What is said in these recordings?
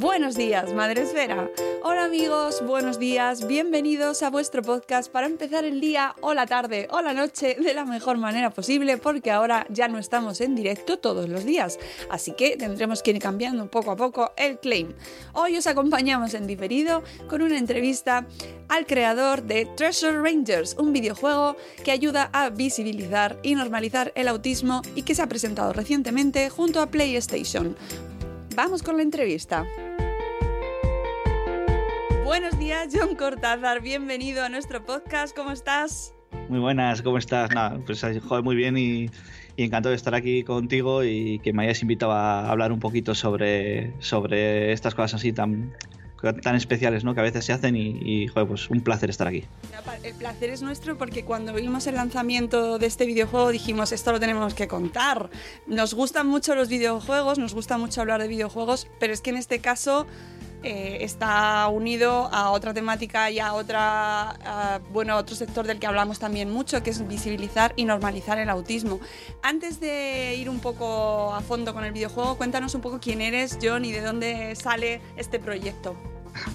Buenos días, Madre Esfera. Hola amigos, buenos días, bienvenidos a vuestro podcast para empezar el día o la tarde o la noche de la mejor manera posible porque ahora ya no estamos en directo todos los días, así que tendremos que ir cambiando poco a poco el claim. Hoy os acompañamos en diferido con una entrevista al creador de Treasure Rangers, un videojuego que ayuda a visibilizar y normalizar el autismo y que se ha presentado recientemente junto a PlayStation. Vamos con la entrevista. Buenos días, John Cortázar. Bienvenido a nuestro podcast. ¿Cómo estás? Muy buenas, ¿cómo estás? Nada, pues joder, muy bien y, y, encantado de estar aquí contigo y que me hayas invitado a hablar un poquito sobre, sobre estas cosas así tan, tan especiales ¿no? que a veces se hacen y, joder, pues un placer estar aquí. El placer es nuestro porque cuando vimos el lanzamiento de este videojuego dijimos esto lo tenemos que contar. Nos gustan mucho los videojuegos, nos gusta mucho hablar de videojuegos, pero es que en este caso eh, está unido a otra temática y a otra, a, bueno, otro sector del que hablamos también mucho, que es visibilizar y normalizar el autismo. Antes de ir un poco a fondo con el videojuego, cuéntanos un poco quién eres, John, y de dónde sale este proyecto.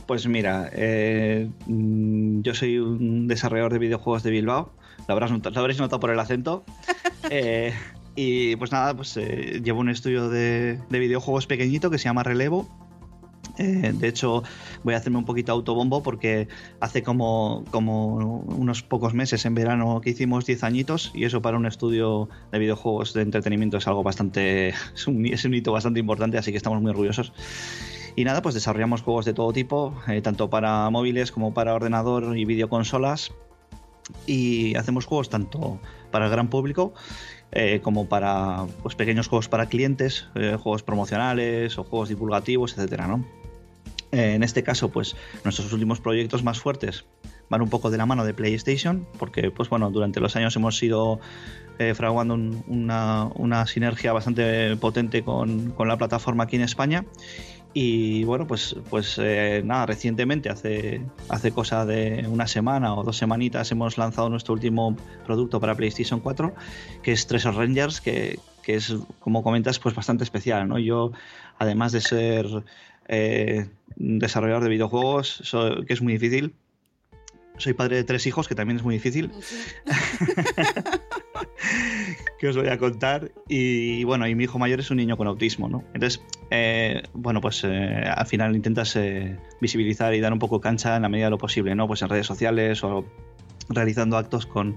Pues mira, eh, yo soy un desarrollador de videojuegos de Bilbao, lo, habrás notado, lo habréis notado por el acento. eh, y pues nada, pues llevo un estudio de, de videojuegos pequeñito que se llama Relevo eh, de hecho, voy a hacerme un poquito autobombo porque hace como, como unos pocos meses en verano que hicimos 10 añitos y eso para un estudio de videojuegos de entretenimiento es algo bastante, es un, hito bastante importante, así que estamos muy orgullosos. Y nada, pues desarrollamos juegos de todo tipo, eh, tanto para móviles como para ordenador y videoconsolas. Y hacemos juegos tanto para el gran público eh, como para pues, pequeños juegos para clientes, juegos promocionales o juegos divulgativos, etcétera, ¿no? Eh, en este caso, pues nuestros últimos proyectos más fuertes van un poco de la mano de PlayStation, porque pues bueno, durante los años hemos ido eh, fraguando un, una, una, sinergia bastante potente con, con, la plataforma aquí en España. Y bueno, pues, pues eh, nada, recientemente, hace, hace cosa de una semana o dos semanitas, hemos lanzado nuestro último producto para PlayStation 4, que es Treasure Rangers, que, que es, como comentas, pues bastante especial. ¿no? Yo, además de ser eh, desarrollador de videojuegos, so, que es muy difícil, soy padre de tres hijos, que también es muy difícil. que os voy a contar. Y bueno, y mi hijo mayor es un niño con autismo, ¿no? Entonces, eh, bueno, pues eh, al final intentas eh, visibilizar y dar un poco cancha en la medida de lo posible, ¿no? Pues en redes sociales o realizando actos con,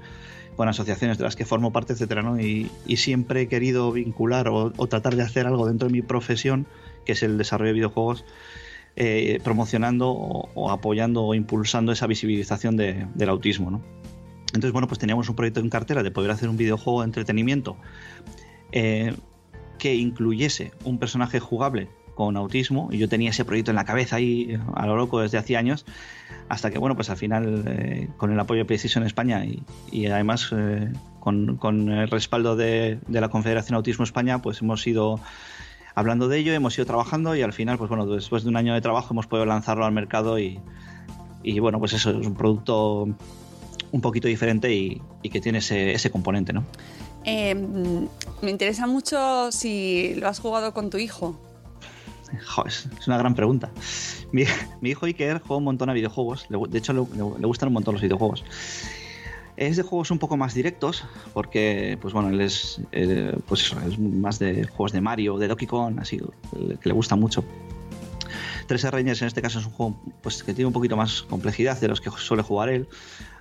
con asociaciones de las que formo parte, etcétera, ¿no? Y, y siempre he querido vincular o, o, tratar de hacer algo dentro de mi profesión, que es el desarrollo de videojuegos, eh, promocionando o, apoyando o impulsando esa visibilización de, del autismo, ¿no? Entonces, bueno, pues teníamos un proyecto en cartera de poder hacer un videojuego de entretenimiento eh, que incluyese un personaje jugable con autismo y yo tenía ese proyecto en la cabeza ahí a lo loco desde hace años hasta que bueno pues al final eh, con el apoyo de PlayStation España y, además con, el respaldo de, de, la Confederación Autismo España pues hemos ido hablando de ello hemos ido trabajando y al final pues bueno después de un año de trabajo hemos podido lanzarlo al mercado y, y bueno pues eso es un producto un poquito diferente y, y que tiene ese, ese componente ¿no? Eh, me interesa mucho si lo has jugado con tu hijo. Joder, es una gran pregunta. Mi, mi, hijo Iker juega un montón a videojuegos. De hecho, le, le, gustan un montón los videojuegos. Es de juegos un poco más directos, porque, pues bueno, él es, eh, pues eso, es más de juegos de Mario, de Donkey Kong, así, que le gusta mucho. Tres Rangers en este caso es un juego pues, que tiene un poquito más complejidad de los que suele jugar él.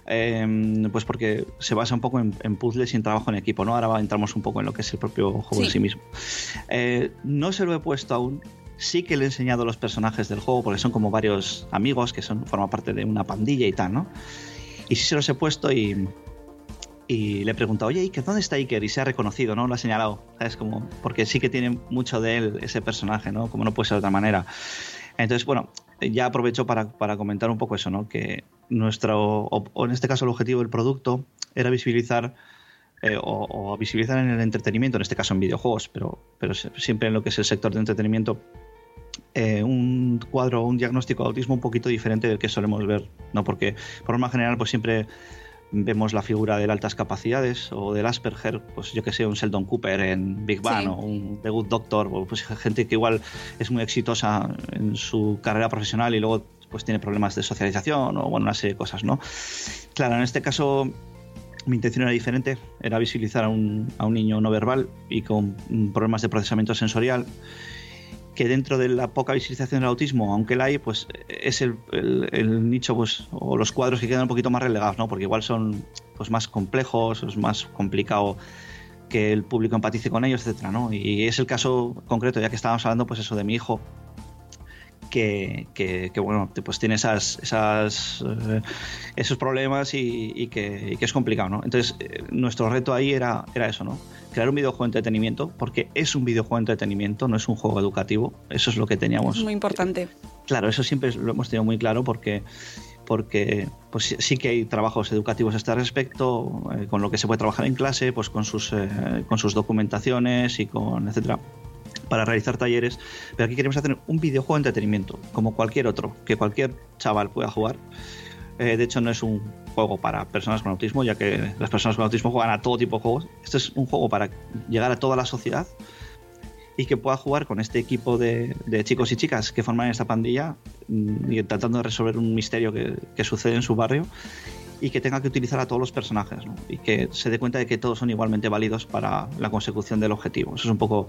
Eh, pues porque se basa un poco en, en, puzzles y en trabajo en equipo, ¿no? Ahora entramos un poco en lo que es el propio juego sí. en sí mismo. Eh, no se lo he puesto aún. Sí que le he enseñado los personajes del juego, porque son como varios amigos que son, forman parte de una pandilla y tal, ¿no? Y sí se los he puesto y, y le he preguntado, oye, Iker, ¿dónde está Iker? Y se ha reconocido, ¿no? Lo ha señalado, ¿sabes? Como, porque sí que tiene mucho de él ese personaje, ¿no? Como no puede ser de otra manera. Entonces, bueno, ya aprovecho para, para, comentar un poco eso, ¿no? Que nuestro, o, o en este caso el objetivo del producto era visibilizar eh, o, o, visibilizar en el entretenimiento, en este caso en videojuegos, pero, pero siempre en lo que es el sector de entretenimiento, eh, un cuadro, un diagnóstico de autismo un poquito diferente del que solemos ver, ¿no? Porque por norma general, pues siempre vemos la figura de altas capacidades o del Asperger, pues yo que sé, un Sheldon Cooper en Big Bang sí. o un The Good Doctor, o pues gente que igual es muy exitosa en su carrera profesional y luego pues tiene problemas de socialización o bueno, una serie de cosas, ¿no? Claro, en este caso mi intención era diferente, era visibilizar a un, a un niño no verbal y con problemas de procesamiento sensorial que dentro de la poca visibilización del autismo, aunque la hay, pues es el, nicho pues, o los cuadros que quedan un poquito más relegados, ¿no? porque igual son pues, más complejos, es más complicado que el público empatice con ellos, etcétera, ¿no? Y es el caso concreto, ya que estábamos hablando, pues eso de mi hijo, que, que, que, bueno, pues tiene esas, esas eh, esos problemas y, y, que, y, que, es complicado, ¿no? Entonces, eh, nuestro reto ahí era, era eso, ¿no? Crear un videojuego de entretenimiento, porque es un videojuego de entretenimiento, no es un juego educativo, eso es lo que teníamos. Es muy importante. Claro, eso siempre lo hemos tenido muy claro porque porque pues sí que hay trabajos educativos a este respecto, eh, con lo que se puede trabajar en clase, pues con sus, con sus documentaciones y con etcétera para realizar talleres, pero aquí queremos hacer un videojuego de entretenimiento, como cualquier otro, que cualquier chaval pueda jugar. Eh, de hecho, no es un juego para personas con autismo, ya que las personas con autismo juegan a todo tipo de juegos. Esto es un juego para llegar a toda la sociedad y que pueda jugar con este equipo de, chicos y chicas que forman esta pandilla mm, y tratando de resolver un misterio que, que, sucede en su barrio y que tenga que utilizar a todos los personajes ¿no? y que se dé cuenta de que todos son igualmente válidos para la consecución del objetivo. Eso es un poco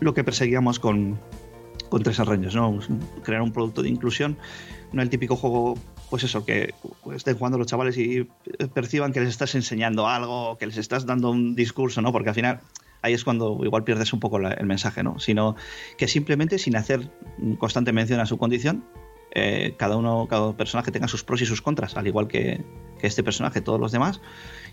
lo que perseguíamos con, con Tres Arreños, ¿no? crear un producto de inclusión, no el típico juego, pues eso, que estén jugando los chavales y perciban que les estás enseñando algo, que les estás dando un discurso, ¿no? Porque al final ahí es cuando igual pierdes un poco el mensaje, ¿no? Sino que simplemente sin hacer constante mención a su condición, eh, cada uno, cada personaje tenga sus pros y sus contras, al igual que este personaje, todos los demás,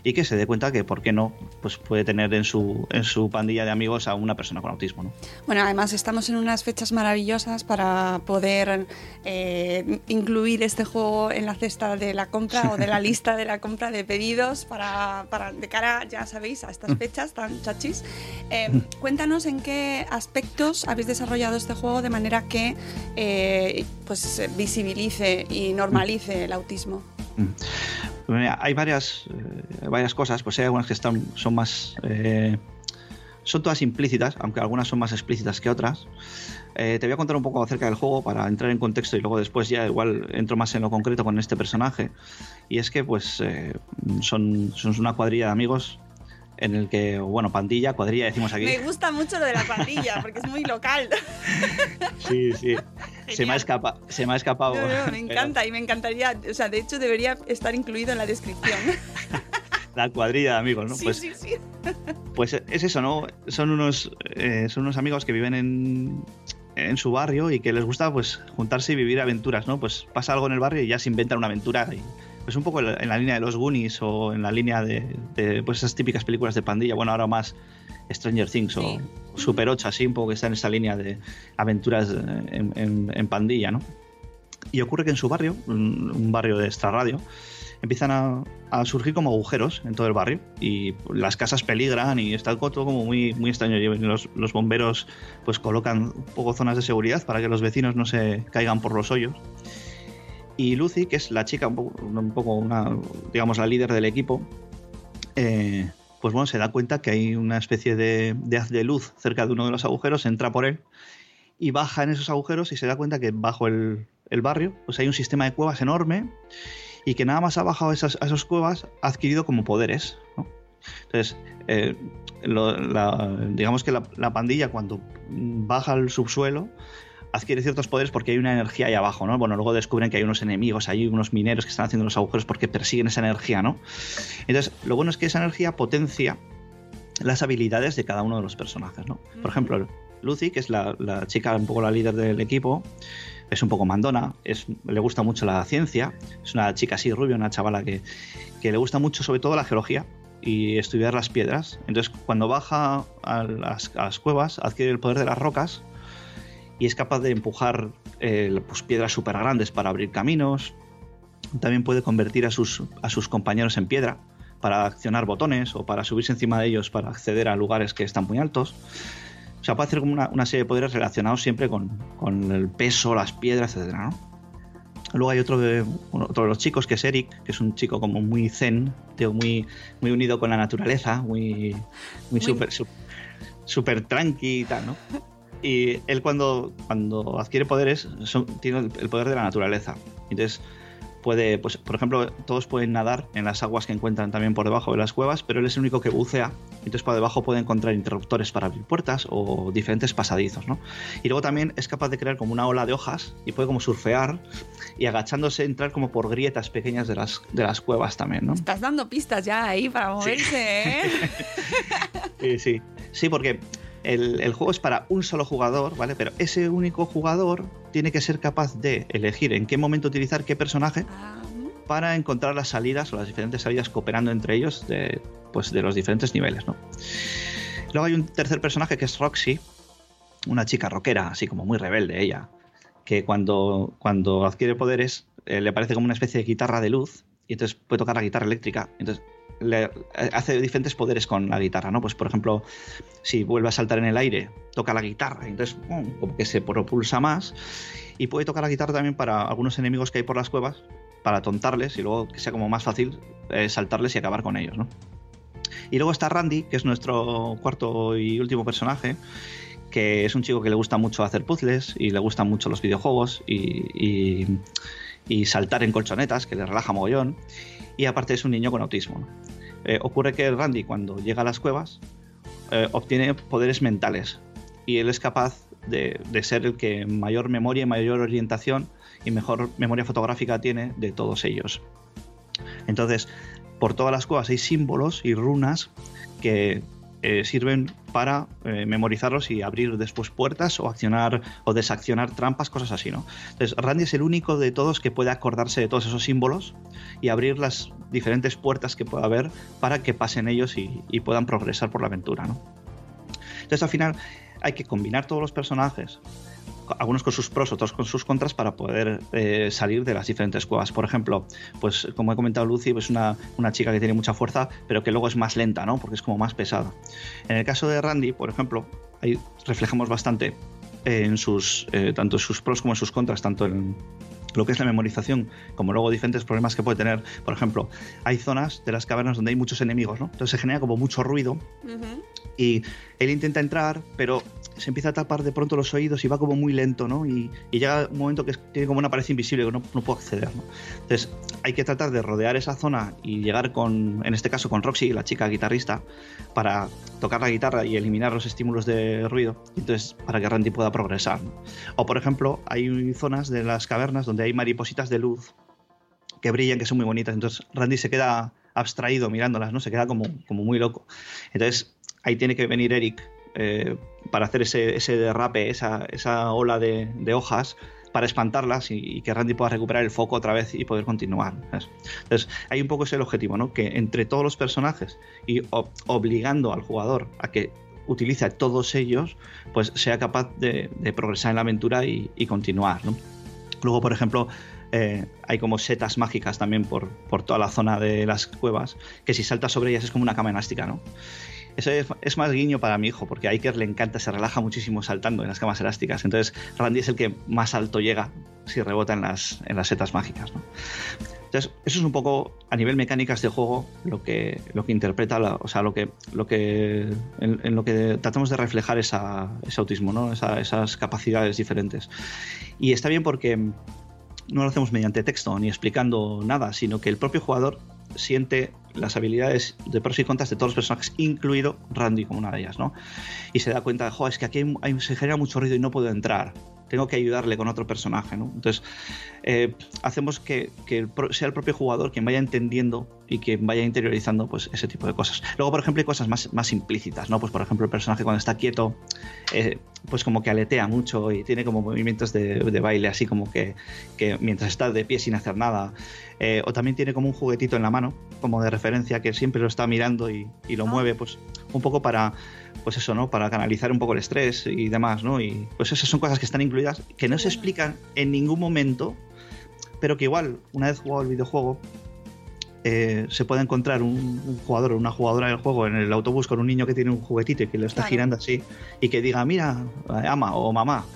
y que se dé cuenta que, ¿por qué no? Pues puede tener en su, en su pandilla de amigos a una persona con autismo, ¿no? Bueno, además estamos en unas fechas maravillosas para poder eh, incluir este juego en la cesta de la compra o de la lista de la compra de pedidos para, para de cara, ya sabéis, a estas fechas tan chachis. Eh, cuéntanos en qué aspectos habéis desarrollado este juego de manera que eh, pues visibilice y normalice el autismo. Hay varias, eh, varias cosas, pues hay algunas que están, son más... Eh, son todas implícitas, aunque algunas son más explícitas que otras. Eh, te voy a contar un poco acerca del juego para entrar en contexto y luego después ya igual entro más en lo concreto con este personaje. Y es que pues eh, son, son una cuadrilla de amigos en el que, bueno, pandilla, cuadrilla decimos aquí. Me gusta mucho lo de la pandilla porque es muy local. Sí, sí. Se me, ha escapa, se me ha escapado. No, no, me encanta pero... y me encantaría, o sea, de hecho debería estar incluido en la descripción. la cuadrilla de amigos, ¿no? Sí, pues, sí, sí. pues es eso, ¿no? Son unos, eh, son unos amigos que viven en, en su barrio y que les gusta pues juntarse y vivir aventuras, ¿no? Pues pasa algo en el barrio y ya se inventan una aventura y pues un poco en la, línea de los Goonies o en la línea de, de, pues esas típicas películas de pandilla, bueno, ahora más Stranger Things Sí. o Super 8, así un poco que está en esa línea de aventuras en, en- en pandilla, ¿no? Y ocurre que en su barrio, un, barrio de extrarradio, empiezan a, a surgir como agujeros en todo el barrio y las casas peligran y está todo como muy, muy extraño. Y los, los bomberos pues colocan un poco zonas de seguridad para que los vecinos no se caigan por los hoyos. Y Lucy, que es la chica, un poco, un poco una, digamos, la líder del equipo, eh, pues bueno, se da cuenta que hay una especie de, haz de luz cerca de uno de los agujeros, entra por él y baja en esos agujeros y se da cuenta que bajo el, el barrio pues hay un sistema de cuevas enorme y que nada más ha bajado esas, a esas cuevas ha adquirido como poderes. Entonces, eh, digamos que la pandilla cuando baja al subsuelo adquiere ciertos poderes porque hay una energía ahí abajo, ¿no? Bueno, luego descubren que hay unos enemigos, hay unos mineros que están haciendo los agujeros porque persiguen esa energía, ¿no? Entonces, lo bueno es que esa energía potencia las habilidades de cada uno de los personajes, ¿no? Por ejemplo, Lucy, que es la, la chica, un poco la líder del equipo, es un poco mandona, es, le gusta mucho la ciencia, es una chica así rubia, una chavala que, que le gusta mucho sobre todo la geología y estudiar las piedras. Entonces, cuando baja a las, a las cuevas, adquiere el poder de las rocas y es capaz de empujar eh, pues, piedras súper grandes para abrir caminos. También puede convertir a sus, a sus compañeros en piedra para accionar botones o para subirse encima de ellos para acceder a lugares que están muy altos. O sea, puede hacer como una, una serie de poderes relacionados siempre con, con el peso, las piedras, etc. ¿no? Luego hay otro de, otro de los chicos que es Eric, que es un chico como muy zen, tío, muy, muy unido con la naturaleza, muy, muy Muy- súper su- súper tranqui y tal, ¿no? Y él cuando, cuando adquiere poderes son- tiene el, poder de la naturaleza. Entonces puede, pues, por ejemplo, todos pueden nadar en las aguas que encuentran también por debajo de las cuevas, pero él es el único que bucea. Entonces por debajo puede encontrar interruptores para abrir puertas o diferentes pasadizos, ¿no? Y luego también es capaz de crear como una ola de hojas y puede como surfear y agachándose entrar como por grietas pequeñas de las, de las cuevas también, ¿no? Estás dando pistas ya ahí para moverse, ¿eh? Sí, sí. Sí, porque el, juego es para un solo jugador, ¿vale? Pero ese único jugador tiene que ser capaz de elegir en qué momento utilizar qué personaje para encontrar las salidas o las diferentes salidas cooperando entre ellos de, pues, de los diferentes niveles, ¿no? Luego hay un tercer personaje que es Roxy, una chica rockera, así como muy rebelde ella, que cuando, cuando adquiere poderes eh, le parece como una especie de guitarra de luz y entonces puede tocar la guitarra eléctrica. Entonces le hace diferentes poderes con la guitarra, ¿no? Pues por ejemplo, si vuelve a saltar en el aire, toca la guitarra, entonces como que se propulsa más y puede tocar la guitarra también para algunos enemigos que hay por las cuevas para tontarles y luego que sea como más fácil eh, saltarles y acabar con ellos, ¿no? Y luego está Randy, que es nuestro cuarto y último personaje, que es un chico que le gusta mucho hacer puzzles y le gustan mucho los videojuegos y- y saltar en colchonetas, que le relaja mogollón. Y aparte es un niño con autismo. Eh, ocurre que Randy, cuando llega a las cuevas, eh, obtiene poderes mentales y él es capaz de, de ser el que mayor memoria mayor orientación y mejor memoria fotográfica tiene de todos ellos. Entonces, por todas las cuevas hay símbolos y runas que eh, sirven para eh, memorizarlos y abrir después puertas o accionar o desaccionar trampas, cosas así, ¿no? Entonces, Randy es el único de todos que puede acordarse de todos esos símbolos y abrir las diferentes puertas que pueda haber para que pasen ellos y, y puedan progresar por la aventura, ¿no? Entonces, al final, hay que combinar todos los personajes algunos con sus pros, otros con sus contras para poder eh, salir de las diferentes cuevas. Por ejemplo, pues como he comentado Lucy, pues una, una chica que tiene mucha fuerza, pero que luego es más lenta, ¿no? Porque es como más pesada. En el caso de Randy, por ejemplo, ahí reflejamos bastante en sus eh, tanto en sus pros como en sus contras, tanto en lo que es la memorización, como luego diferentes problemas que puede tener. Por ejemplo, hay zonas de las cavernas donde hay muchos enemigos, ¿no? Entonces se genera como mucho ruido y él intenta entrar, pero se empieza a tapar de pronto los oídos y va como muy lento, ¿no? Y, llega un momento que tiene como una pared invisible que no, puede acceder, ¿no? Entonces hay que tratar de rodear esa zona y llegar con, en este caso con Roxy, la chica guitarrista, para tocar la guitarra y eliminar los estímulos de ruido, entonces para que Randy pueda progresar. ¿no? O por ejemplo, hay zonas de las cavernas donde hay maripositas de luz que brillan, que son muy bonitas, entonces Randy se queda abstraído mirándolas, ¿no? Se queda como, como muy loco. Entonces ahí tiene que venir Eric eh, para hacer ese, ese derrape, esa, esa ola de, hojas para espantarlas y, que Randy pueda recuperar el foco otra vez y poder continuar. Entonces, hay un poco ese el objetivo, ¿no? Que entre todos los personajes y obligando al jugador a que utilice todos ellos, pues sea capaz de, progresar en la aventura y, continuar, Luego, por ejemplo, eh, hay como setas mágicas también por, por, toda la zona de las cuevas, que si saltas sobre ellas es como una cama elástica, ¿no? Eso es, más guiño para mi hijo, porque a Iker le encanta, se relaja muchísimo saltando en las camas elásticas. Entonces, Randy es el que más alto llega si rebota en las, setas mágicas. Entonces, eso es un poco a nivel mecánicas de juego lo que, interpreta, o sea, lo que, lo que, en, lo que tratamos de reflejar esa, ese autismo, ¿no? esas capacidades diferentes. Y está bien porque no lo hacemos mediante texto ni explicando nada, sino que el propio jugador siente las habilidades de pros y contras de todos los personajes, incluido Randy como una de ellas, ¿no? Y se da cuenta de, joder, es que aquí se genera mucho ruido y no puedo entrar tengo que ayudarle con otro personaje, ¿no? Entonces, eh, hacemos que, sea el propio jugador quien vaya entendiendo y quien vaya interiorizando pues, ese tipo de cosas. Luego, por ejemplo, hay cosas más, más implícitas, ¿no? Pues, por ejemplo, el personaje cuando está quieto, eh, pues como que aletea mucho y tiene como movimientos de, baile, así como que, mientras está de pie sin hacer nada. Eh, o también tiene como un juguetito en la mano, como de referencia, que siempre lo está mirando y, y lo ah. mueve, pues un poco para pues eso, ¿no? Para canalizar un poco el estrés y demás, ¿no? Y pues esas son cosas que están incluidas, que no se explican en ningún momento, pero que igual, una vez jugado el videojuego, eh, se puede encontrar un, jugador o una jugadora del juego en el autobús con un niño que tiene un juguetito y que lo está girando así y que diga, mira, ama o mamá,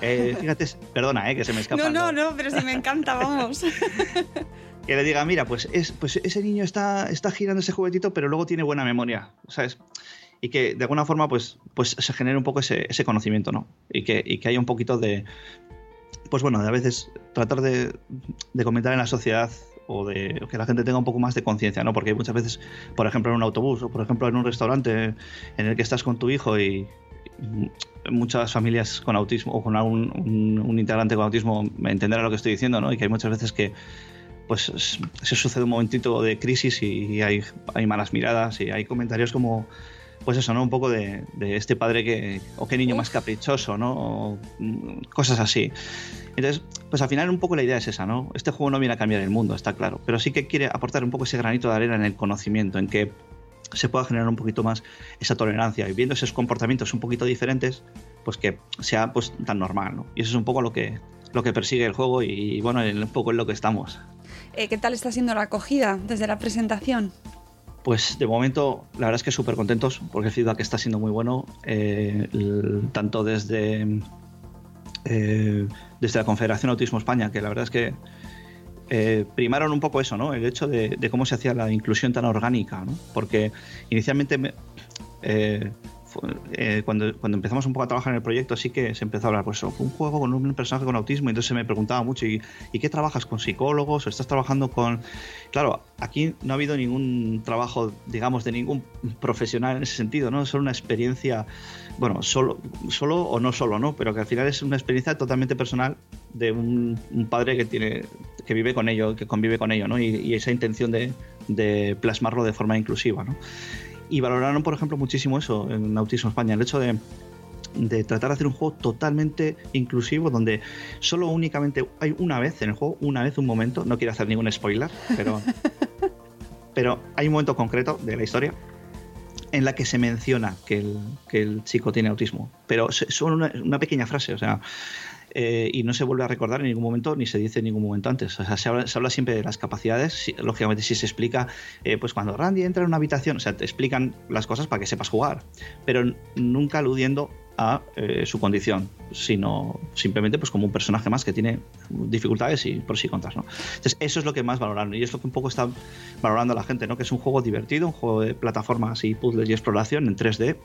eh, fíjate, perdona, eh, que se me escapa. No, no, no, pero sí me encanta, vamos. que le diga, mira, pues, es, pues ese niño está, está girando ese juguetito, pero luego tiene buena memoria, ¿sabes? y que de alguna forma pues, pues se genere un poco ese, ese conocimiento, ¿no? Y que, y que haya un poquito de, pues bueno, de a veces tratar de, comentar en la sociedad o de que la gente tenga un poco más de conciencia, ¿no? Porque muchas veces, por ejemplo, en un autobús o por ejemplo en un restaurante en el que estás con tu hijo y, muchas familias con autismo o con un, un, integrante con autismo me entenderá lo que estoy diciendo, ¿no? Y que hay muchas veces que pues se sucede un momentito de crisis y hay malas miradas y hay comentarios como pues eso, ¿no? Un poco de, este padre que, o qué niño más caprichoso, ¿no? O, mm, cosas así. Entonces, pues al final un poco la idea es esa, ¿no? Este juego no viene a cambiar el mundo, está claro, pero sí que quiere aportar un poco ese granito de arena en el conocimiento, en que se pueda generar un poquito más esa tolerancia y viendo esos comportamientos un poquito diferentes, pues que sea pues tan normal, ¿no? Y eso es un poco lo que, lo que persigue el juego y, bueno, un poco en lo que estamos. Eh, ¿Qué tal está siendo la acogida desde la presentación? Pues de momento, la verdad es que súper contentos porque el feedback está siendo muy bueno, eh, tanto desde, eh, desde la Confederación Autismo España, que la verdad es que eh, primaron un poco eso, ¿no? El hecho de, cómo se hacía la inclusión tan orgánica, ¿no? Porque inicialmente eh, cuando, cuando empezamos un poco a trabajar en el proyecto, sí que se empezó a hablar, pues, un juego con un personaje con autismo, y entonces se me preguntaba mucho, ¿y, qué trabajas con psicólogos? ¿O estás trabajando con...? Claro, aquí no ha habido ningún trabajo, digamos, de ningún profesional en ese sentido, ¿no? Solo una experiencia, bueno, solo, solo o no solo, ¿no? Pero que al final es una experiencia totalmente personal de un, padre que tiene que vive con ello, que convive con ello, ¿no? Y, y esa intención de, de plasmarlo de forma inclusiva, ¿no? Y valoraron, por ejemplo, muchísimo eso en Autismo España, el hecho de, tratar de hacer un juego totalmente inclusivo donde solo únicamente hay una vez en el juego, una vez, un momento, no quiero hacer ningún spoiler, pero, pero hay un momento concreto de la historia en la que se menciona que el, que el chico tiene autismo, pero solo una, una pequeña frase, o sea, eh, y no se vuelve a recordar en ningún momento ni se dice en ningún momento antes. O sea, se habla, siempre de las capacidades, lógicamente si se explica, eh, pues cuando Randy entra en una habitación, o sea, te explican las cosas para que sepas jugar, pero nunca aludiendo a eh, su condición, sino simplemente pues como un personaje más que tiene dificultades y pros y contras, ¿no? Entonces eso es lo que más valoraron y es lo que un poco está valorando la gente, ¿no? Que es un juego divertido, un juego de plataformas y puzzles y exploración en 3D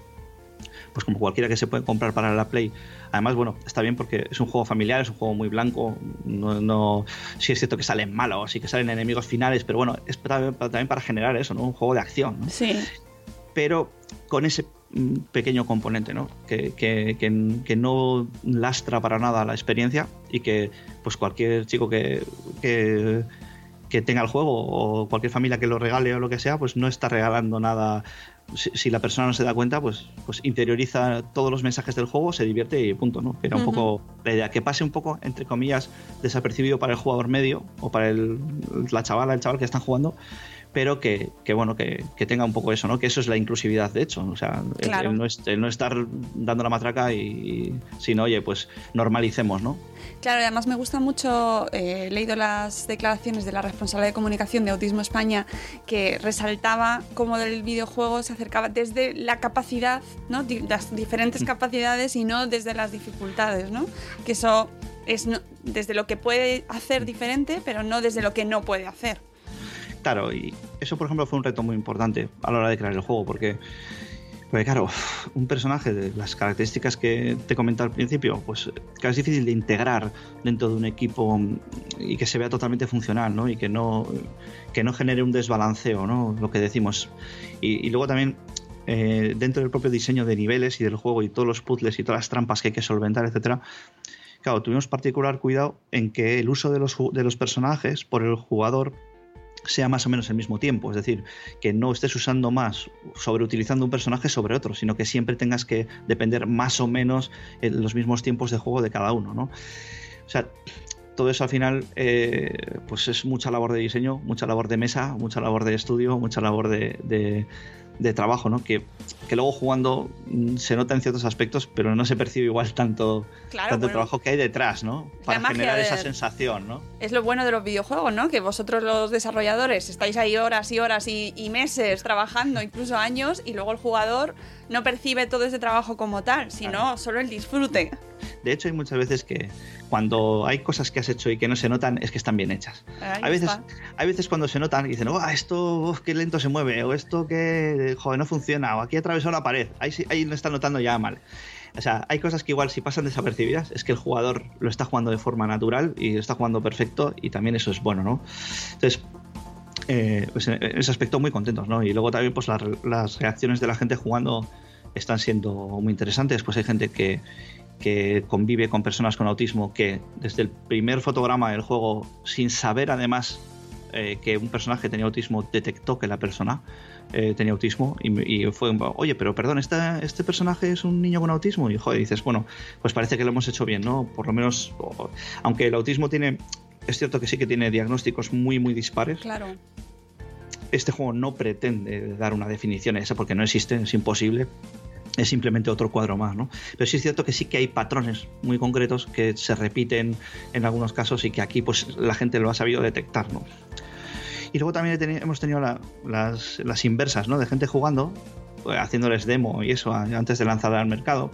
pues como cualquiera que se puede comprar para la Play. Además, bueno, está bien porque es un juego familiar, es un juego muy blanco. No, no sí es cierto que salen malos, sí que salen enemigos finales, pero bueno, es también para generar eso, ¿no? Un juego de acción. ¿no? Sí. Pero con ese mm, pequeño componente, ¿no? Que, que, que, no lastra para nada la experiencia y que pues cualquier chico que, que que tenga el juego o cualquier familia que lo regale o lo que sea, pues no está regalando nada. Si, si la persona no se da cuenta, pues, pues interioriza todos los mensajes del juego, se divierte y punto, ¿no? Era un poco la idea, que pase un poco, entre comillas, desapercibido para el jugador medio o para el, la chavala, el chaval que están jugando, pero que, que bueno, que, que tenga un poco eso, ¿no? Que eso es la inclusividad, de hecho. O sea, el- Claro. el, no, es- el no estar dando la matraca y, sino, oye, pues normalicemos, ¿no? Claro, además me gusta mucho, eh, he leído las declaraciones de la responsable de comunicación de Autismo España, que resaltaba cómo el videojuego se acercaba desde la capacidad, ¿no? Las diferentes capacidades y no desde las dificultades, ¿no? Que eso es no- desde lo que puede hacer diferente, pero no desde lo que no puede hacer. Claro, y eso, por ejemplo, fue un reto muy importante a la hora de crear el juego, porque, porque claro, un personaje de las características que te comenté al principio, pues es difícil de integrar dentro de un equipo y que se vea totalmente funcional, ¿no? Y que no, que no genere un desbalanceo, ¿no? Lo que decimos. Y, luego también, eh, dentro del propio diseño de niveles y del juego y todos los puzzles y todas las trampas que hay que solventar, etcétera, claro, tuvimos particular cuidado en que el uso de los, de los personajes por el jugador sea más o menos el mismo tiempo, es decir, que no estés usando más sobreutilizando un personaje sobre otro, sino que siempre tengas que depender más o menos en los mismos tiempos de juego de cada uno, ¿no? O sea, todo eso al final eh, pues es mucha labor de diseño, mucha labor de mesa, mucha labor de estudio, mucha labor de, de- de trabajo, ¿no? Que, que luego jugando mm, se nota en ciertos aspectos, pero no se percibe igual tanto, Claro, tanto bueno. trabajo que hay detrás, ¿no? Para generar esa sensación, ¿no? Es lo bueno de los videojuegos, ¿no? Que vosotros los desarrolladores estáis ahí horas y horas y, y meses trabajando, incluso años, y luego el jugador no percibe todo ese trabajo como tal, sino solo el disfrute. De hecho, hay muchas veces que cuando hay cosas que has hecho y que no se notan, es que están bien hechas. Ahí Hay veces, está. hay veces cuando se notan y dicen, oh, esto uf, qué lento se mueve, o esto que joder, no funciona, o aquí atravesó la pared. Ahí, ahí lo está notando ya mal. O sea, hay cosas que igual si pasan desapercibidas, es que el jugador lo está jugando de forma natural y lo está jugando perfecto, y también eso es bueno, ¿no? Entonces, eh, pues en ese aspecto muy contentos, ¿no? Y luego también pues las, las reacciones de la gente jugando están siendo muy interesantes, pues hay gente que, que convive con personas con autismo que desde el primer fotograma del juego, sin saber además eh, que un personaje tenía autismo, detectó que la persona eh, tenía autismo y, y fue, oye, pero perdón, ¿este, ¿este personaje es un niño con autismo? Y joder, dices, bueno, pues parece que lo hemos hecho bien, ¿no? Por lo menos, o- aunque el autismo tiene, es cierto que sí que tiene diagnósticos muy, muy dispares, Claro. este juego no pretende dar una definición a esa porque no existe, es imposible. Es simplemente otro cuadro más, ¿no? Pero sí es cierto que sí que hay patrones muy concretos que se repiten en algunos casos y que aquí pues la gente lo ha sabido detectar, ¿no? Y luego también hemos tenido la- las, inversas, ¿no? De gente jugando, eh, haciéndoles demo y eso antes de lanzarla al mercado.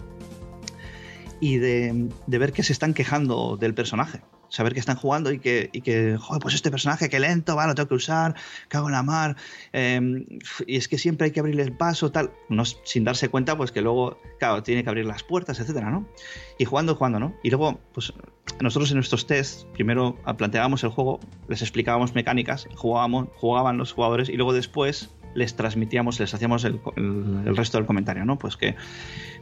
Y de, ver que se están quejando del personaje. Saber que están jugando y que, y que, joder, pues este personaje, qué lento, va, lo tengo que usar, cago en la mar. eh, y es que siempre hay que abrirle el paso, tal. No, sin darse cuenta, pues que luego, claro, tiene que abrir las puertas, etcétera, ¿no? Y jugando, jugando, ¿no? Y luego, pues nosotros en nuestros tests, primero planteábamos el juego, les explicábamos mecánicas, jugábamos, jugaban los jugadores y luego después les transmitíamos, les hacíamos el, el- el resto del comentario, ¿no? Pues que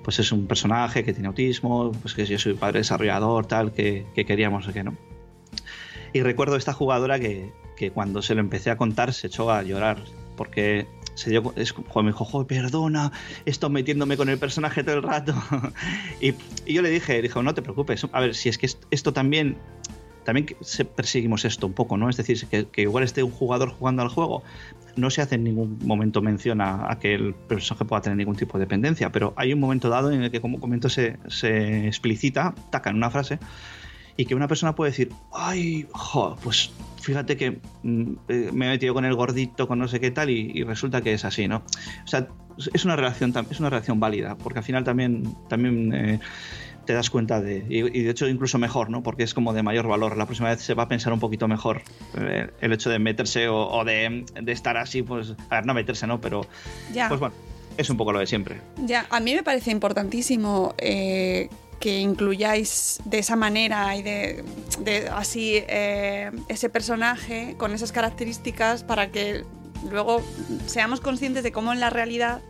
pues es un personaje que tiene autismo, pues que yo soy padre desarrollador, tal, que, que queríamos que no. Y recuerdo esta jugadora que, que cuando se lo empecé a contar se echó a llorar porque se dio, es, me dijo, joder, perdona, esto metiéndome con el personaje todo el rato. y, y yo le dije, dijo, no te preocupes, a ver, si es que est- esto también, también perseguimos esto un poco, ¿no? Es decir, que, que igual esté un jugador jugando al juego, no se hace en ningún momento mención a, a que el personaje pueda tener ningún tipo de dependencia, pero hay un momento dado en el que, como comento, se, se explicita, taca en una frase, y que una persona puede decir, ay, jo, pues fíjate que mm, eh, me he metido con el gordito, con no sé qué tal, y, y resulta que es así, ¿no? O sea, es una relación, es una reacción válida, porque al final también, también eh, te das cuenta de, y, y de hecho incluso mejor, ¿no? Porque es como de mayor valor. La próxima vez se va a pensar un poquito mejor eh, el hecho de meterse o, o de, de estar así, pues, a ver, no meterse, ¿no? Pero, Ya. pues bueno, es un poco lo de siempre. Ya, a mí me parece importantísimo eh, que incluyáis de esa manera y de, de así eh, ese personaje con esas características para que luego seamos conscientes de cómo en la realidad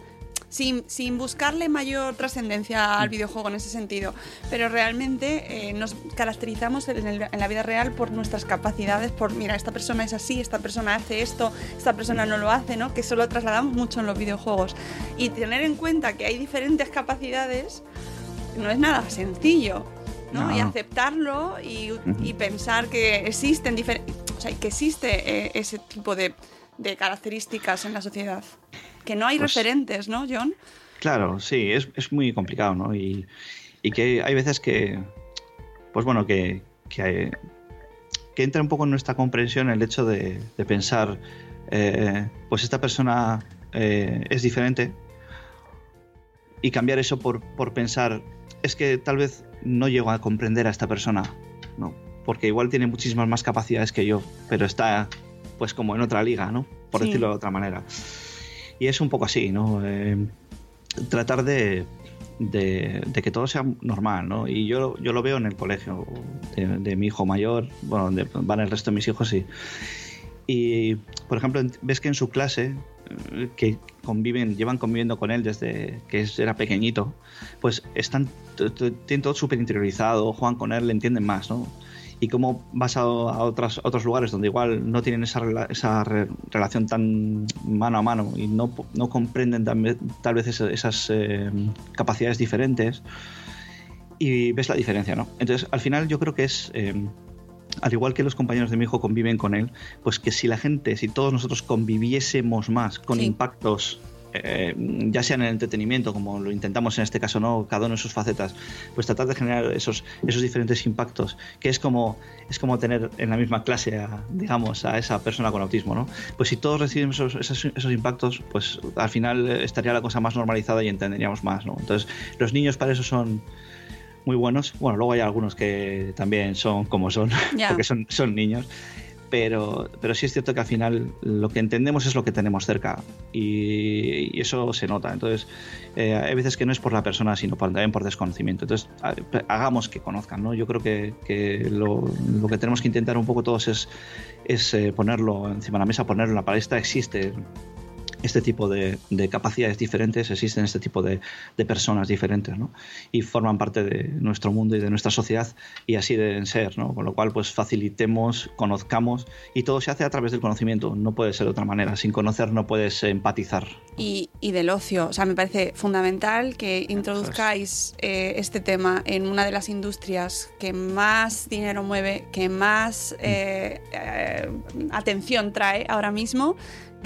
sin, sin buscarle mayor trascendencia al videojuego en ese sentido. Pero realmente eh, nos caracterizamos en, el- en la vida real por nuestras capacidades, por, mira, esta persona es así, esta persona hace esto, esta persona no lo hace, ¿no? Que eso lo trasladamos mucho en los videojuegos. Y tener en cuenta que hay diferentes capacidades no es nada sencillo. ¿no? No. Y aceptarlo y, y pensar que existen o sea, que existe eh, ese tipo de, de características en la sociedad. Que no hay Pues- referentes, ¿no, John? Claro, sí, es, es muy complicado, ¿no? Y, y que hay veces que, pues bueno, que, que, que entra un poco en nuestra comprensión el hecho de, de pensar, eh, pues esta persona eh, es diferente y cambiar eso por, por pensar, es que tal vez no llego a comprender a esta persona, ¿no? Porque igual tiene muchísimas más capacidades que yo, pero está pues como en otra liga, ¿no? Por Sí. decirlo de otra manera. Y es un poco así, ¿no? Eh, tratar de, de, de que todo sea normal, ¿no? Y yo, yo lo veo en el colegio de, de mi hijo mayor, bueno, donde van el resto de mis hijos y, y por ejemplo, ves que en su clase, que conviven, llevan conviviendo con él desde que era pequeñito, pues están, tienen todo súper interiorizado, juegan con él, le entienden más, ¿no? Y cómo vas a, a otras, otros lugares donde igual no tienen esa, rela- esa re- relación tan mano a mano y no, no comprenden tal vez, tal vez esa- esas eh, capacidades diferentes y ves la diferencia, ¿no? Entonces, al final yo creo que es, eh, al igual que los compañeros de mi hijo conviven con él, pues que si la gente, si todos nosotros conviviésemos más con Sí. impactos, eh, ya sea en el entretenimiento, como lo intentamos en este caso, ¿no? Cada uno en sus facetas, pues tratar de generar esos, esos diferentes impactos, que es como, es como tener en la misma clase, a, digamos, a esa persona con autismo, ¿no? Pues si todos recibimos esos, esos, esos impactos, pues al final estaría la cosa más normalizada y entenderíamos más, ¿no? Entonces, los niños para eso son muy buenos. Bueno, luego hay algunos que también son como son, Ya. porque son, son niños. Pero, pero sí es cierto que al final lo que entendemos es lo que tenemos cerca y, y eso se nota. Entonces, eh, hay veces que no es por la persona, sino también por desconocimiento. Entonces, ha- hagamos que conozcan, ¿no? Yo creo que, que lo, lo que tenemos que intentar un poco todos es, es eh, ponerlo encima de la mesa, ponerlo en la palestra. Existe este tipo de, de capacidades diferentes, existen este tipo de, de personas diferentes, ¿no? Y forman parte de nuestro mundo y de nuestra sociedad y así deben ser, ¿no? Con lo cual, pues facilitemos, conozcamos y todo se hace a través del conocimiento, no puede ser de otra manera. Sin conocer no puedes empatizar. y, y del ocio. O sea, me parece fundamental que introduzcáis eh, este tema en una de las industrias que más dinero mueve, que más eh, eh, atención trae ahora mismo,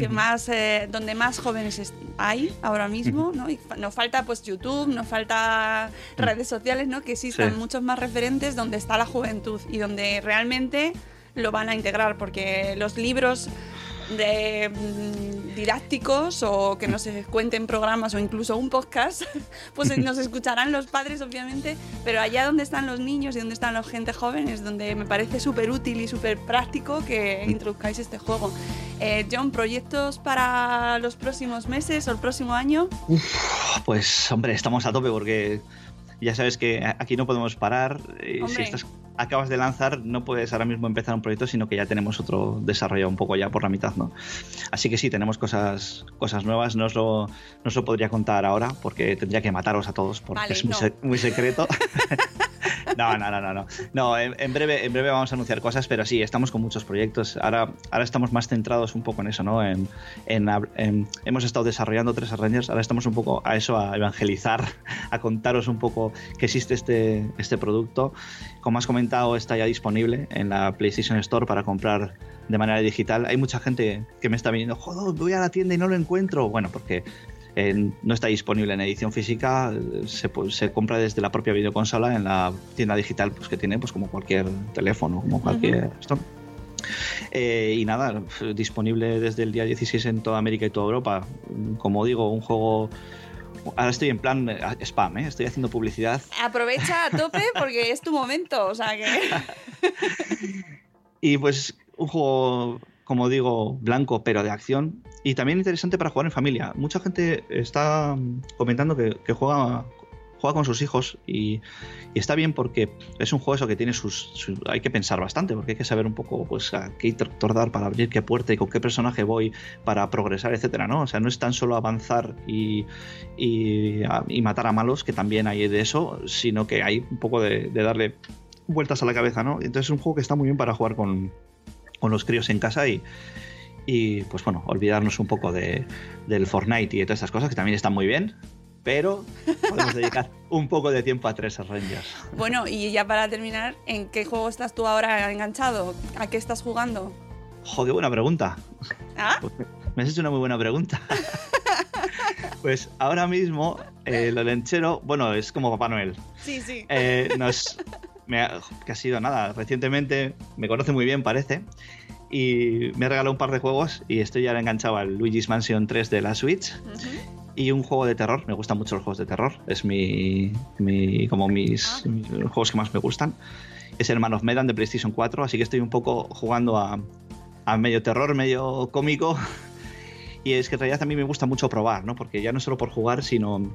que más, eh, donde más jóvenes hay ahora mismo, ¿no? Y fa- nos falta pues YouTube, nos falta redes sociales, ¿no? Que existan Sí. muchos más referentes donde está la juventud y donde realmente lo van a integrar, porque los libros de mm, didácticos o que nos cuenten programas o incluso un podcast, pues nos escucharán los padres obviamente, pero allá donde están los niños y donde están la gente joven es donde me parece súper útil y súper práctico que introduzcáis este juego. Eh, John, ¿proyectos para los próximos meses o el próximo año? Pues hombre, estamos a tope porque ya sabes que aquí no podemos parar. Eh, Si estás, acabas de lanzar, no puedes ahora mismo empezar un proyecto, sino que ya tenemos otro desarrollado un poco ya por la mitad, ¿no? Así que sí, tenemos cosas, cosas nuevas. No os, lo, no os lo podría contar ahora porque tendría que mataros a todos porque Vale, es muy, no. se- muy secreto. No, no, no, no, no. No, en, en breve, en breve vamos a anunciar cosas, pero sí, estamos con muchos proyectos. Ahora, ahora estamos más centrados un poco en eso, ¿no? En, en hemos estado desarrollando tres Rangers, ahora estamos un poco a eso, a evangelizar, a contaros un poco que existe este, este producto. Como has comentado, está ya disponible en la PlayStation Store para comprar de manera digital. Hay mucha gente que me está viniendo, joder, voy a la tienda y no lo encuentro. Bueno, porque eh, no está disponible en edición física, se, compra desde la propia videoconsola en la tienda digital pues, que tiene pues, como cualquier teléfono, como cualquier... esto. Eh, y nada, disponible desde el día 16 en toda América y toda Europa. Como digo, un juego... Ahora estoy en plan eh, spam, ¿eh? estoy haciendo publicidad. Aprovecha a tope porque es tu momento, o sea que... Y pues un juego, como digo, blanco, pero de acción. Y también interesante para jugar en familia. Mucha gente está mm, comentando que, que juega, juega con sus hijos y, y está bien porque es un juego eso que tiene sus, sus- Hay que pensar bastante porque hay que saber un poco pues a qué interruptor dar para abrir qué puerta y con qué personaje voy para progresar, etcétera, ¿no? O sea, no es tan solo avanzar y, y, y matar a malos, que también hay de eso, sino que hay un poco de, de darle vueltas a la cabeza, ¿no? Entonces es un juego que está muy bien para jugar con, con los críos en casa y, y pues bueno, olvidarnos un poco de, del Fortnite y de todas estas cosas que también están muy bien, pero podemos dedicar un poco de tiempo a tres Rangers. Bueno, y ya para terminar, ¿en qué juego estás tú ahora enganchado? ¿A qué estás jugando? ¡Jo, qué buena pregunta! ¿Ah? Pues me has hecho una muy buena pregunta. pues ahora mismo, eh, lo lenchero, bueno, es como Papá Noel. Sí, sí. Eh, nos, me ha, que ha sido nada, recientemente me conoce muy bien, parece, y me ha regalado un par de juegos y estoy ya enganchado al Luigi's Mansion 3 de la Switch y un juego de terror. Me gustan mucho los juegos de terror, es mi, mi como mis, mis juegos que más me gustan. Es el Man of Medan de PlayStation 4, así que estoy un poco jugando a, a medio terror, medio cómico. Y es que en realidad a mí me gusta mucho probar, ¿no? Porque ya no solo por jugar, sino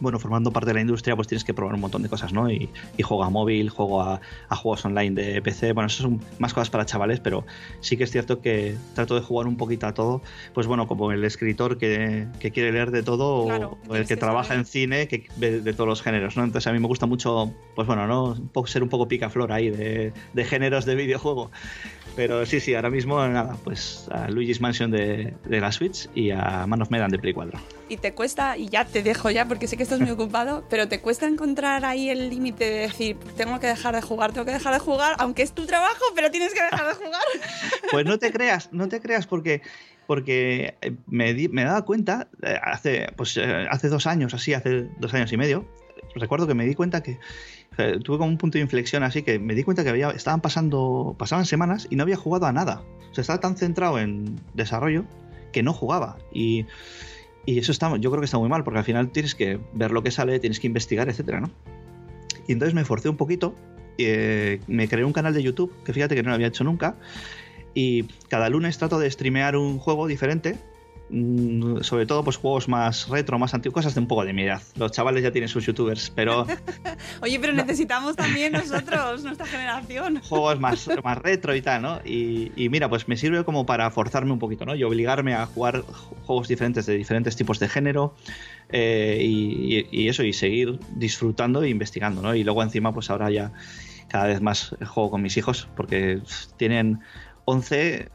bueno, formando parte de la industria, pues tienes que probar un montón de cosas, ¿no? Y, y juego a móvil, juego a, a juegos online de PC, bueno, eso son más cosas para chavales, pero sí que es cierto que trato de jugar un poquito a todo, pues bueno, como el escritor que, que quiere leer de todo Claro, o, el que que trabaja saber. en cine que ve de todos los géneros, ¿no? Entonces a mí me gusta mucho, pues bueno, ¿no? Ser un poco picaflor ahí de, de géneros de videojuego. Pero sí, sí, ahora mismo nada, pues a Luigi's Mansion de, de la Switch y a Man of Medan de Play 4. Y te cuesta, y ya te dejo ya porque sé que estás muy ocupado, pero te cuesta encontrar ahí el límite de decir, tengo que dejar de jugar, tengo que dejar de jugar, aunque es tu trabajo, pero tienes que dejar de jugar. Pues no te creas, no te creas porque porque eh, me, di- me daba cuenta eh, hace pues eh, hace dos años así hace dos años y medio recuerdo que me di cuenta que tuve como un punto de inflexión así que me di cuenta que había estaban pasando pasaban semanas y no había jugado a nada o sea estaba tan centrado en desarrollo que no jugaba y y eso está yo creo que está muy mal porque al final tienes que ver lo que sale tienes que investigar etcétera no y entonces me forcé un poquito eh, me creé un canal de YouTube que fíjate que no lo había hecho nunca y cada lunes trato de streamear un juego diferente. Mm, Sobre todo, pues juegos más retro, más antiguos, cosas de un poco de mi edad. Los chavales ya tienen sus youtubers, pero Oye, pero necesitamos también nosotros, nuestra generación. juegos más, más retro y tal, ¿no? Y, y mira, pues me sirve como para forzarme un poquito, ¿no? Y obligarme a jugar juegos diferentes de diferentes tipos de género eh, y, y- eso, y seguir disfrutando e investigando, ¿no? Y luego encima, pues ahora ya cada vez más juego con mis hijos porque tienen 11,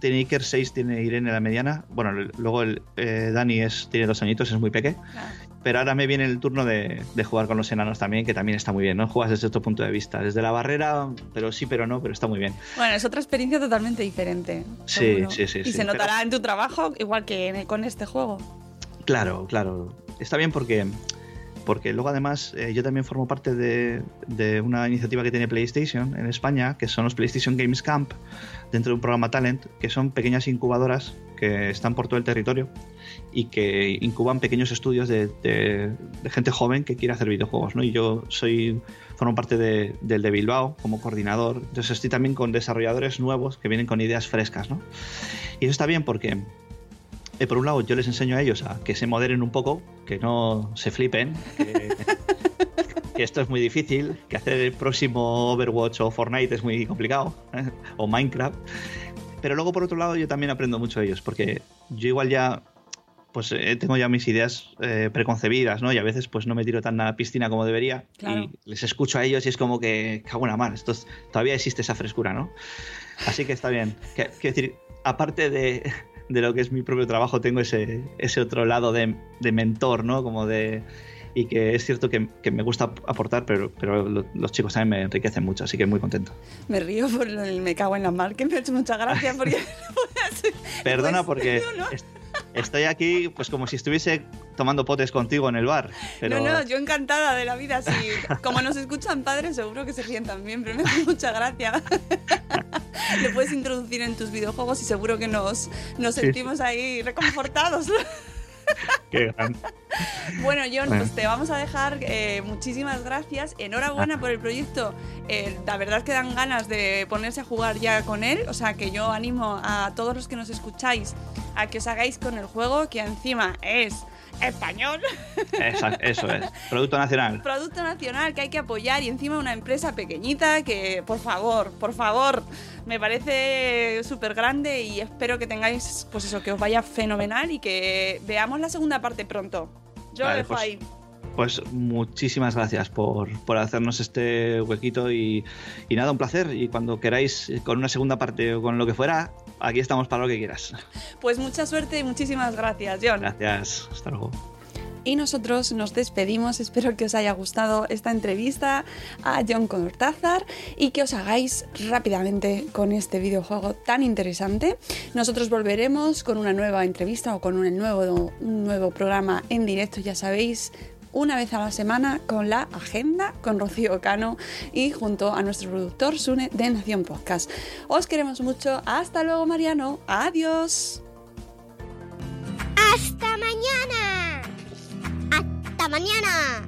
tiene Iker 6, tiene Irene la mediana. Bueno, luego el, eh, Dani es, tiene dos añitos, es muy peque. Pero ahora me viene el turno de, de jugar con los enanos también, que también está muy bien, ¿no? Juegas desde otro punto de vista, desde la barrera, pero sí, pero no, pero está muy bien. Bueno, es otra experiencia totalmente diferente. Sí, sí, sí, Y sí, se pero- notará en tu trabajo, igual que en- con este juego. Claro, claro. Está bien porque, porque luego además eh, yo también formo parte de, de una iniciativa que tiene PlayStation en España, que son los PlayStation Games Camp, dentro de un programa Talent, que son pequeñas incubadoras que están por todo el territorio y que incuban pequeños estudios de, de- de gente joven que quiere hacer videojuegos. ¿no? Y yo soy formo parte de- del de Bilbao como coordinador. Entonces estoy también con desarrolladores nuevos que vienen con ideas frescas. ¿no? Y eso está bien porque eh, por un lado, yo les enseño a ellos a que se moderen un poco, que no se flipen, que, que esto es muy difícil, que hacer el próximo Overwatch o Fortnite es muy complicado, ¿eh? o Minecraft. Pero luego, por otro lado, yo también aprendo mucho de ellos, porque yo igual ya pues eh, tengo ya mis ideas eh, preconcebidas, ¿no? Y a veces pues no me tiro tan a la piscina como debería Claro. y les escucho a ellos y es como que cago en la mar, esto es- todavía existe esa frescura, ¿no? Así que está bien. Quiero decir, aparte de, de lo que es mi propio trabajo, tengo ese, ese otro lado de, de mentor, ¿no? Como de... Y que es cierto que, que me gusta aportar, pero, pero lo- los chicos también me enriquecen mucho, así que muy contento. Me río por el me cago en la mar, que me ha hecho mucha gracia porque... Perdona porque no, no. est- estoy aquí pues como si estuviese tomando potes contigo en el bar. Pero... No, no, yo encantada de la vida. Sí. Como nos escuchan padres, seguro que se ríen también, pero me hace mucha gracia. Le puedes introducir en tus videojuegos y seguro que nos, nos Sí. sentimos ahí reconfortados. Qué. Bueno, John, Bueno. pues te vamos a dejar eh, muchísimas gracias. Enhorabuena por el proyecto. Eh, la verdad que dan ganas de ponerse a jugar ya con él. O sea que yo animo a todos los que nos escucháis a que os hagáis con el juego, que encima es español. Exacto, eso es. Producto nacional. Producto nacional que hay que apoyar y encima una empresa pequeñita que, por favor, por favor, me parece súper grande y espero que tengáis, pues eso, que os vaya fenomenal y que veamos la segunda parte pronto. Yo lo Vale, dejo pues- ahí. Pues muchísimas gracias por, por hacernos este huequito y, y nada, un placer. Y cuando queráis, eh, con una segunda parte o con lo que fuera, aquí estamos para lo que quieras. Pues mucha suerte y muchísimas gracias, John. Gracias, hasta luego. Y nosotros nos despedimos. Espero que os haya gustado esta entrevista a John Cortázar y que os hagáis rápidamente con este videojuego tan interesante. Nosotros volveremos con una nueva entrevista o con un nuevo, un nuevo programa en directo, ya sabéis. Una vez a la semana con la agenda con Rocío Cano y junto a nuestro productor Sune de Nación Podcast. Os queremos mucho. Hasta luego, Mariano. Adiós. ¡Hasta mañana! ¡Hasta mañana!